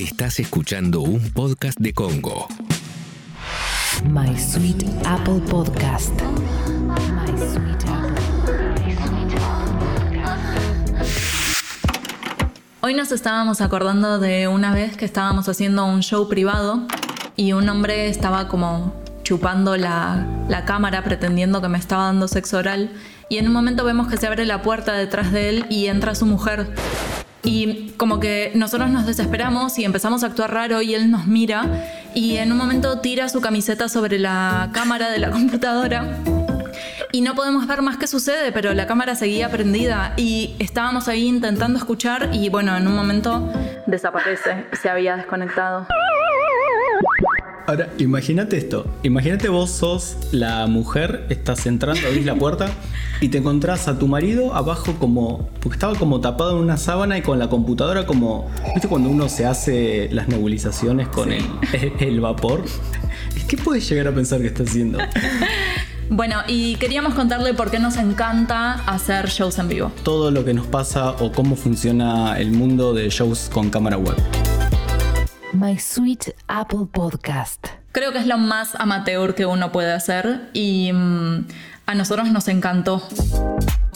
Estás escuchando un podcast de Congo. My Sweet Apple Podcast. My Sweet Hoy nos estábamos acordando de una vez que estábamos haciendo un show privado y un hombre estaba como chupando la, la cámara pretendiendo que me estaba dando sexo oral y en un momento vemos que se abre la puerta detrás de él y entra su mujer. Y como que nosotros nos desesperamos y empezamos a actuar raro y él nos mira y en un momento tira su camiseta sobre la cámara de la computadora y no podemos ver más qué sucede, pero la cámara seguía prendida y estábamos ahí intentando escuchar y bueno, en un momento desaparece, se había desconectado. Ahora, imagínate esto. Imagínate vos sos la mujer, estás entrando, abrís la puerta y te encontrás a tu marido abajo como... Porque estaba como tapado en una sábana y con la computadora como... ¿Viste cuando uno se hace las nebulizaciones con el, el vapor? ¿Qué puedes llegar a pensar que está haciendo? Bueno, y queríamos contarle por qué nos encanta hacer shows en vivo. Todo lo que nos pasa o cómo funciona el mundo de shows con cámara web. My Sweet Apple Podcast. Creo que es lo más amateur que uno puede hacer y mm, a nosotros nos encantó.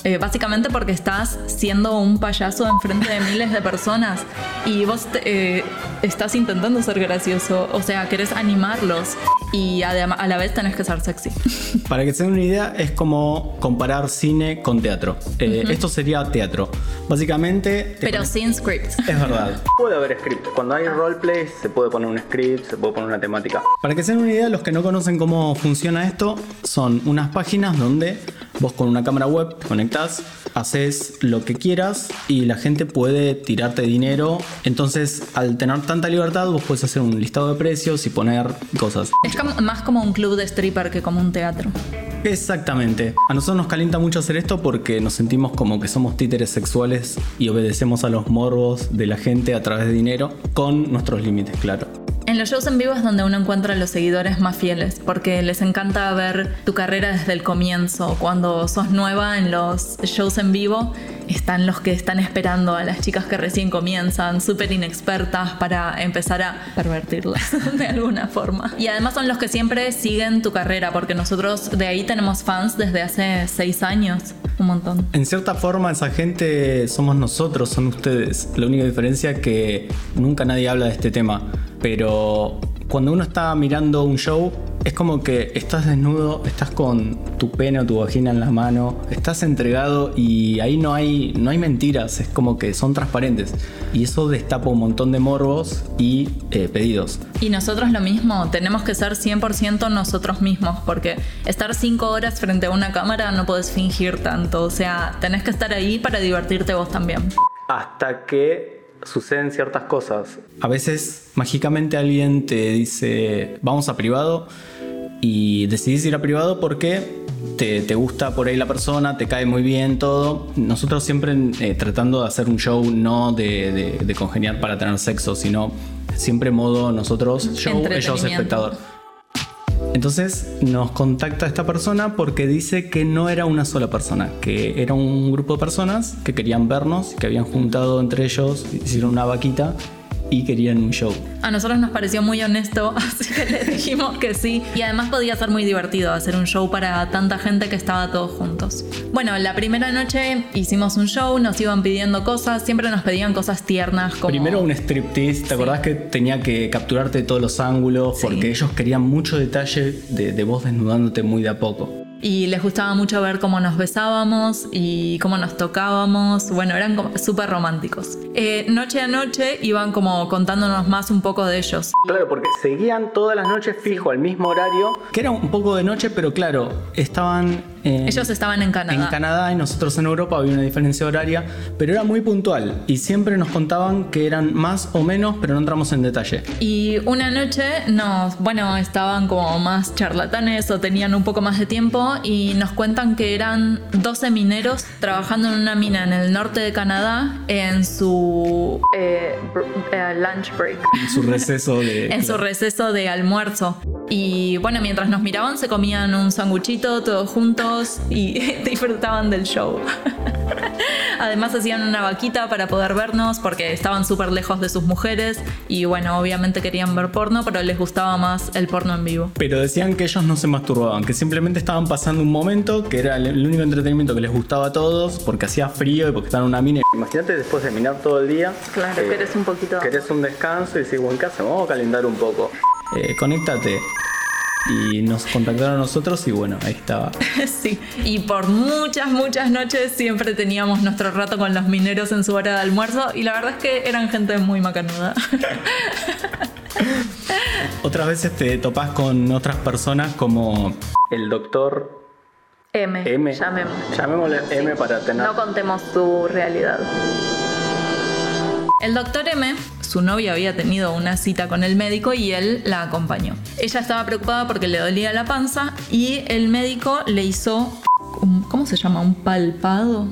Eh, básicamente porque estás siendo un payaso enfrente de miles de personas y vos eh, estás intentando ser gracioso, o sea, querés animarlos y a la vez tenés que ser sexy. Para que se den una idea, es como comparar cine con teatro. Eh, esto sería teatro. Básicamente... Pero sin script. Es verdad. Puede haber script. Cuando hay roleplay se puede poner un script, se puede poner una temática. Para que se den una idea, los que no conocen cómo funciona esto, son unas páginas donde Vos con una cámara web te conectás, haces lo que quieras y la gente puede tirarte dinero. Entonces, al tener tanta libertad, vos puedes hacer un listado de precios y poner cosas. Es más como un club de stripper que como un teatro. Exactamente. A nosotros nos calienta mucho hacer esto porque nos sentimos como que somos títeres sexuales y obedecemos a los morbos de la gente a través de dinero con nuestros límites, claro. En los shows en vivo es donde uno encuentra a los seguidores más fieles, porque les encanta ver tu carrera desde el comienzo. Cuando sos nueva en los shows en vivo, están los que están esperando a las chicas que recién comienzan, súper inexpertas, para empezar a pervertirlas de alguna forma. Y además son los que siempre siguen tu carrera, porque nosotros de ahí tenemos fans desde hace seis años. Un montón. En cierta forma, esa gente somos nosotros, son ustedes. La única diferencia es que nunca nadie habla de este tema pero cuando uno está mirando un show, es como que estás desnudo, estás con tu pene o tu vagina en la mano, estás entregado y ahí no hay, no hay mentiras, es como que son transparentes. Y eso destapa un montón de morbos y eh, pedidos. Y nosotros lo mismo, tenemos que ser 100% nosotros mismos, porque estar 5 horas frente a una cámara no puedes fingir tanto, o sea, tenés que estar ahí para divertirte vos también. Hasta que suceden ciertas cosas. A veces mágicamente alguien te dice, vamos a privado y decidís ir a privado porque te, gusta por ahí la persona, te cae muy bien todo. Nosotros siempre eh, tratando de hacer un show no de, congeniar para tener sexo, sino siempre modo nosotros show, ellos espectador. Entonces nos contacta esta persona porque dice que no era una sola persona, que era un grupo de personas que querían vernos, que habían juntado entre ellos, hicieron una vaquita y querían un show. A nosotros nos pareció muy honesto, así que le dijimos que sí. Y además podía ser muy divertido hacer un show para tanta gente que estaba todos juntos. Bueno, la primera noche hicimos un show, nos iban pidiendo cosas, siempre nos pedían cosas tiernas como... Primero un striptease, ¿te acordás que tenía que capturarte todos los ángulos? Porque ellos querían mucho detalle de, de vos desnudándote muy de a poco y les gustaba mucho ver cómo nos besábamos y cómo nos tocábamos. Bueno, eran súper románticos. Eh, noche a noche iban como contándonos más un poco de ellos. Claro, porque seguían todas las noches fijo al mismo horario, que era un poco de noche, pero claro, estaban ellos estaban en Canadá. En Canadá y nosotros en Europa había una diferencia horaria, pero era muy puntual y siempre nos contaban que eran más o menos, pero no entramos en detalle. Y una noche nos, bueno, estaban como más charlatanes o tenían un poco más de tiempo y nos cuentan que eran 12 mineros trabajando en una mina en el norte de Canadá en su eh, eh, lunch break. En su receso de... en su receso de almuerzo. Y bueno, mientras nos miraban se comían un sanguchito todos juntos y disfrutaban del show. Además hacían una vaquita para poder vernos porque estaban súper lejos de sus mujeres y bueno, obviamente querían ver porno, pero les gustaba más el porno en vivo. Pero decían que ellos no se masturbaban, que simplemente estaban pasando un momento que era el único entretenimiento que les gustaba a todos porque hacía frío y porque estaban en una mina. Imagínate después de minar todo el día. Claro, eh, querés un poquito. Querés un descanso y decís, bueno, ¿qué hacemos? Vamos a calentar un poco. Eh, conéctate. Y nos contactaron a nosotros y bueno, ahí estaba. Sí, y por muchas, muchas noches siempre teníamos nuestro rato con los mineros en su hora de almuerzo y la verdad es que eran gente muy macanuda. Otras veces te topás con otras personas como el doctor M, M. llamemos. Llamémosle M para tener. No contemos tu realidad. El doctor M, su novia había tenido una cita con el médico y él la acompañó. Ella estaba preocupada porque le dolía la panza y el médico le hizo, ¿cómo se llama? ¿Un palpado?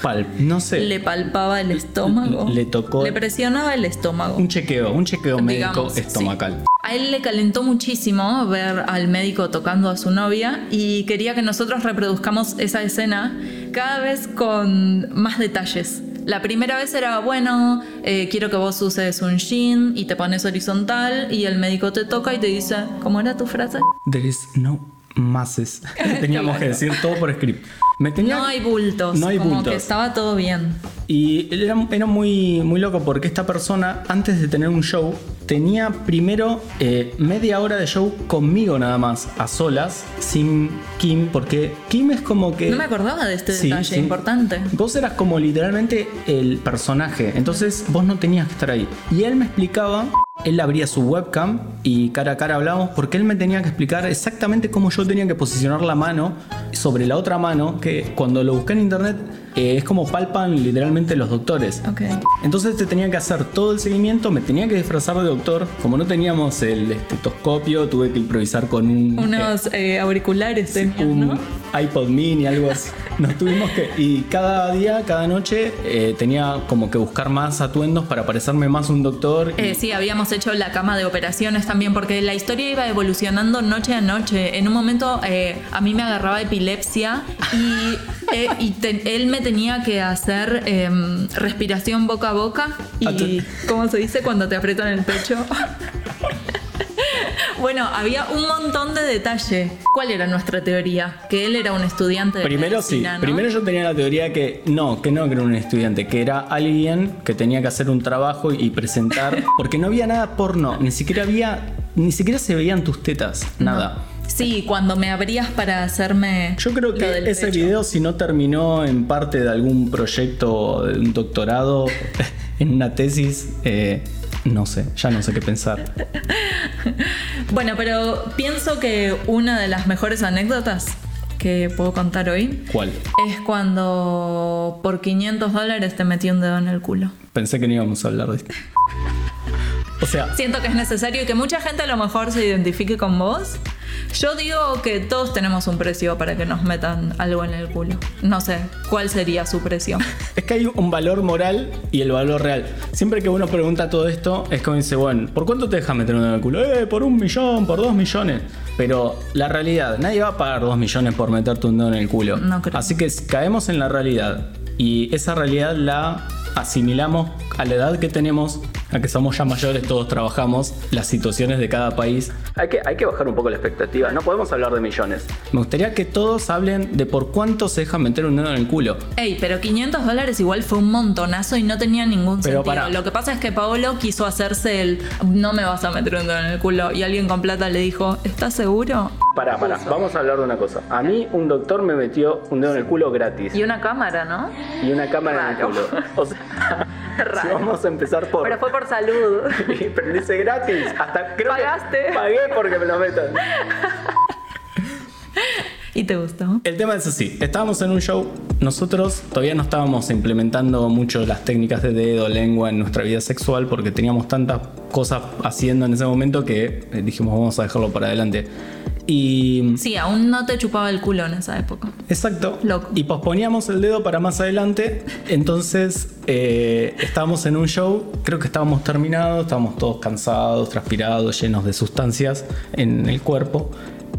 Pal- no sé. Le palpaba el estómago. Le tocó- Le presionaba el estómago. Un chequeo, un chequeo médico sí. estomacal. A él le calentó muchísimo ver al médico tocando a su novia y quería que nosotros reproduzcamos esa escena cada vez con más detalles. La primera vez era, bueno, eh, quiero que vos uses un jean y te pones horizontal y el médico te toca y te dice, ¿cómo era tu frase? There is no masses. Teníamos que decir todo por script. Me tenía... No hay bultos, No hay como bultos. que estaba todo bien. Y era, era muy, muy loco porque esta persona, antes de tener un show, tenía primero eh, media hora de show conmigo nada más, a solas, sin Kim, porque Kim es como que... No me acordaba de este Sí, detalle sí. importante. Vos eras como literalmente el personaje, entonces vos no tenías que estar ahí. Y él me explicaba, él abría su webcam y cara a cara hablábamos porque él me tenía que explicar exactamente cómo yo tenía que posicionar la mano sobre la otra mano, que cuando lo busqué en internet eh, es como palpan literalmente los doctores. Ok. Entonces te tenía que hacer todo el seguimiento, me tenía que disfrazar de doctor. Como no teníamos el estetoscopio, tuve que improvisar con un... Unos eh, auriculares tenían, un ¿no? iPod mini, algo así. Nos tuvimos que. Y cada día, cada noche, eh, tenía como que buscar más atuendos para parecerme más un doctor. y- Eh, sí, habíamos hecho la cama de operaciones también, porque la historia iba evolucionando noche a noche. En un momento eh, a mí me agarraba epilepsia y, eh, y te- él me tenía que hacer em, respiración boca a boca y, ¿cómo se dice cuando te aprietan el pecho? Bueno, había un montón de detalle. ¿Cuál era nuestra teoría? Que él era un estudiante de Primero sí, primero yo tenía la teoría que no, que no que era un estudiante, que era alguien que tenía que hacer un trabajo y presentar, porque no había nada porno, ni siquiera había, ni siquiera se veían tus tetas, nada. Sí, cuando me abrías para hacerme. Yo creo que ese pecho. video, si no terminó en parte de algún proyecto, de un doctorado, en una tesis, eh, no sé, ya no sé qué pensar. Bueno, pero pienso que una de las mejores anécdotas que puedo contar hoy ¿Cuál? es cuando por 500 dólares te metí un dedo en el culo. Pensé que no íbamos a hablar de esto. O sea, Siento que es necesario y que mucha gente a lo mejor se identifique con vos. Yo digo que todos tenemos un precio para que nos metan algo en el culo. No sé, ¿cuál sería su precio? es que hay un valor moral y el valor real. Siempre que uno pregunta todo esto, es como dice, bueno, ¿por cuánto te dejas meter uno en el culo? Eh, por un millón, por dos millones. Pero la realidad, nadie va a pagar dos millones por meterte un dedo en el culo. No creo. Así que caemos en la realidad y esa realidad la asimilamos a la edad que tenemos, a que somos ya mayores, todos trabajamos, las situaciones de cada país. Hay que, hay que bajar un poco la expectativa, no podemos hablar de millones. Me gustaría que todos hablen de por cuánto se deja meter un dedo en el culo. Ey, pero 500 dólares igual fue un montonazo y no tenía ningún Pero sentido. pará. Lo que pasa es que Paolo quiso hacerse el no me vas a meter un dedo en el culo y alguien con plata le dijo, ¿estás seguro? Pará, pará, vamos a hablar de una cosa. A mí un doctor me metió un dedo en el culo gratis Y una cámara, ¿no? y una cámara en el culo. O sea, si vamos a empezar por... Pero fue por salud. Pero dice gratis, hasta creo Pagaste. que pagué porque me lo metan. ¿Y te gustó? El tema es así, estábamos en un show, nosotros todavía no estábamos implementando mucho las técnicas de dedo, lengua en nuestra vida sexual porque teníamos tantas cosas haciendo en ese momento que eh, dijimos vamos a dejarlo para adelante. Y Sí, aún no te chupaba el culo en esa época. Exacto. Loco. Y posponíamos el dedo para más adelante. Entonces eh, estábamos en un show, creo que estábamos terminados, estábamos todos cansados, transpirados, llenos de sustancias en el cuerpo.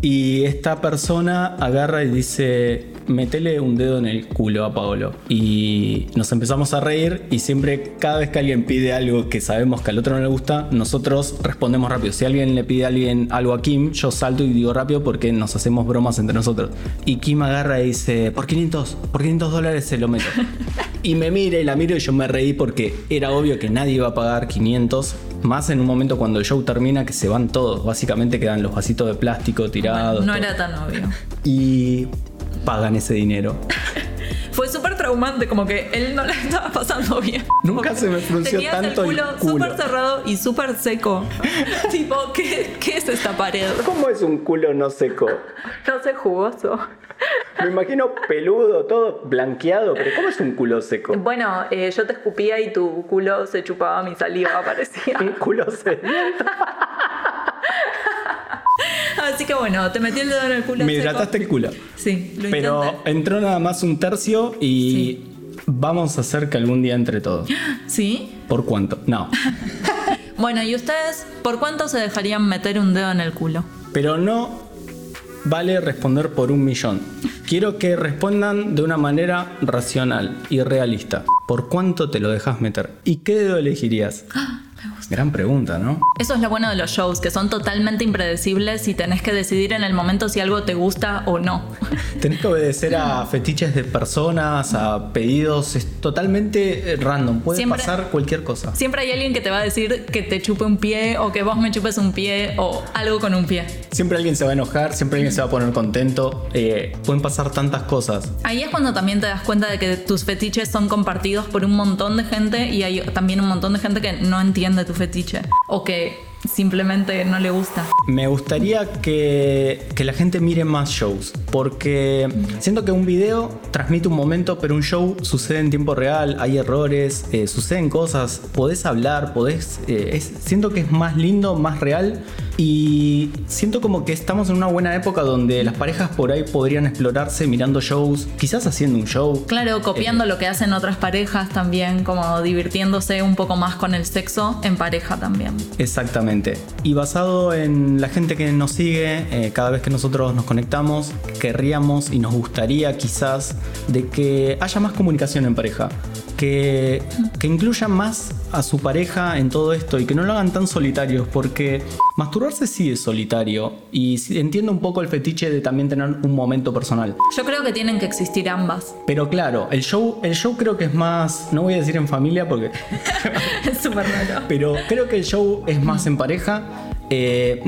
Y esta persona agarra y dice, metele un dedo en el culo a Paolo. Y nos empezamos a reír y siempre, cada vez que alguien pide algo que sabemos que al otro no le gusta, nosotros respondemos rápido. Si alguien le pide a alguien algo a Kim, yo salto y digo rápido porque nos hacemos bromas entre nosotros. Y Kim agarra y dice, por 500, por 500 dólares se lo meto. y me mira y la miro y yo me reí porque era obvio que nadie iba a pagar 500. Más en un momento cuando el show termina que se van todos. Básicamente quedan los vasitos de plástico tirados. No todo. era tan obvio. Y pagan ese dinero. Fue súper traumante, como que él no la estaba pasando bien. Nunca se me frunció tenías tanto el el culo culo. súper cerrado y súper seco. tipo, ¿qué, ¿qué es esta pared? ¿Cómo es un culo no seco? No sé, jugoso. Me imagino peludo, todo blanqueado, pero ¿cómo es un culo seco? Bueno, eh, yo te escupía y tu culo se chupaba mi saliva, parecía. Un culo sediento. Así que bueno, te metí el dedo en el culo. Me hidrataste el culo. Sí, lo Pero intenté. entró nada más un tercio y vamos a hacer que algún día entre todos. ¿Sí? ¿Por cuánto? No. Bueno, ¿y ustedes por cuánto se dejarían meter un dedo en el culo? Pero no vale responder por un millón. Quiero que respondan de una manera racional y realista. ¿Por cuánto te lo dejas meter? ¿Y qué dedo elegirías? Gran pregunta, ¿no? Eso es lo bueno de los shows, que son totalmente impredecibles y tenés que decidir en el momento si algo te gusta o no. Tenés que obedecer a fetiches de personas, a pedidos, es totalmente eh, random, puede Siempre- pasar cualquier cosa. Siempre hay alguien que te va a decir que te chupe un pie o que vos me chupes un pie o algo con un pie. Siempre alguien se va a enojar, siempre alguien se va a poner contento, eh, pueden pasar tantas cosas. Ahí es cuando también te das cuenta de que tus fetiches son compartidos por un montón de gente y hay también un montón de gente que no entiende tu fetiche o que simplemente no le gusta. Me gustaría que, que la gente mire más shows, porque siento que un video transmite un momento, pero un show sucede en tiempo real, hay errores, eh, suceden cosas, podés hablar, podés... eh, es- siento que es más lindo, más real y siento como que estamos en una buena época donde las parejas por ahí podrían explorarse mirando shows, quizás haciendo un show. Claro, copiando lo que hacen otras parejas también, como divirtiéndose un poco más con el sexo en pareja también. Exactamente. Y basado en la gente que nos sigue, eh, cada vez que nosotros nos conectamos, querríamos y nos gustaría quizás de que haya más comunicación en pareja. Que, que incluyan más a su pareja en todo esto y que no lo hagan tan solitarios, porque masturbarse sí es solitario. Y entiendo un poco el fetiche de también tener un momento personal. Yo creo que tienen que existir ambas. Pero claro, el show, el show creo que es más, no voy a decir en familia porque Es súper raro. pero creo que el show es más en pareja. eh,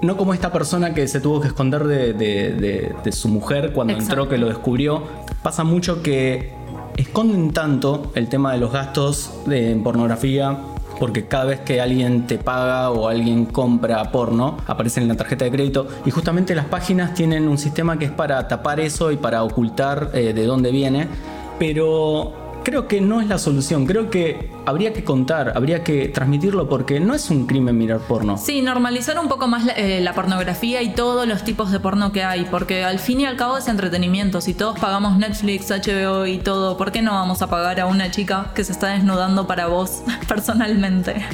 no como esta persona que se tuvo que esconder de, de- de- de su mujer cuando Exacto. entró, que lo descubrió. Pasa mucho que esconden tanto el tema de los gastos de pornografía. Porque cada vez que alguien te paga o alguien compra porno, aparece en la tarjeta de crédito. Y justamente las páginas tienen un sistema que es para tapar eso y para ocultar eh, de dónde viene. Pero creo que no es la solución. Creo que habría que contar, habría que transmitirlo porque no es un crimen mirar porno. Sí, normalizar un poco más la, eh, la pornografía y todos los tipos de porno que hay, porque al fin y al cabo es entretenimiento. Si todos pagamos Netflix, HBO y todo, ¿por qué no vamos a pagar a una chica que se está desnudando para vos personalmente?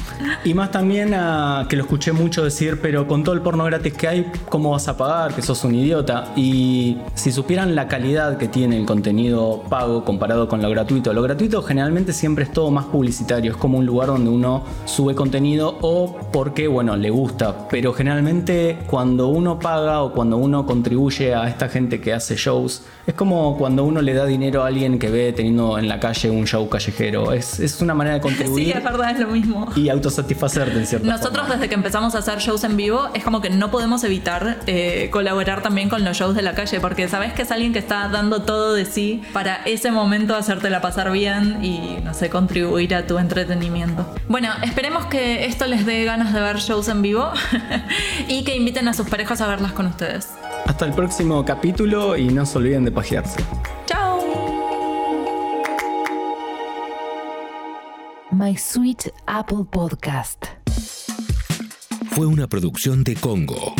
Y más también a que lo escuché mucho decir, pero con todo el porno gratis que hay, ¿cómo vas a pagar? Que sos un idiota. Y si supieran la calidad que tiene el contenido pago comparado con lo gratuito, lo gratuito generalmente siempre es todo más publicitario, es como un lugar donde uno sube contenido o porque, bueno, le gusta. Pero generalmente cuando uno paga o cuando uno contribuye a esta gente que hace shows, es como cuando uno le da dinero a alguien que ve teniendo en la calle un show callejero. Es, es una manera de contribuir Sí, es verdad, es lo mismo. y autosatisfacerte en cierta Nosotros forma. desde que empezamos a hacer shows en vivo es como que no podemos evitar eh, colaborar también con los shows de la calle porque sabes que es alguien que está dando todo de sí para ese momento hacértela pasar bien y no sé, contribuir a tu entretenimiento. Bueno, esperemos que esto les dé ganas de ver shows en vivo y que inviten a sus parejas a verlas con ustedes. Hasta el próximo capítulo y no se olviden de pajearse. ¡Chao! My Sweet Apple Podcast. Fue una producción de Congo.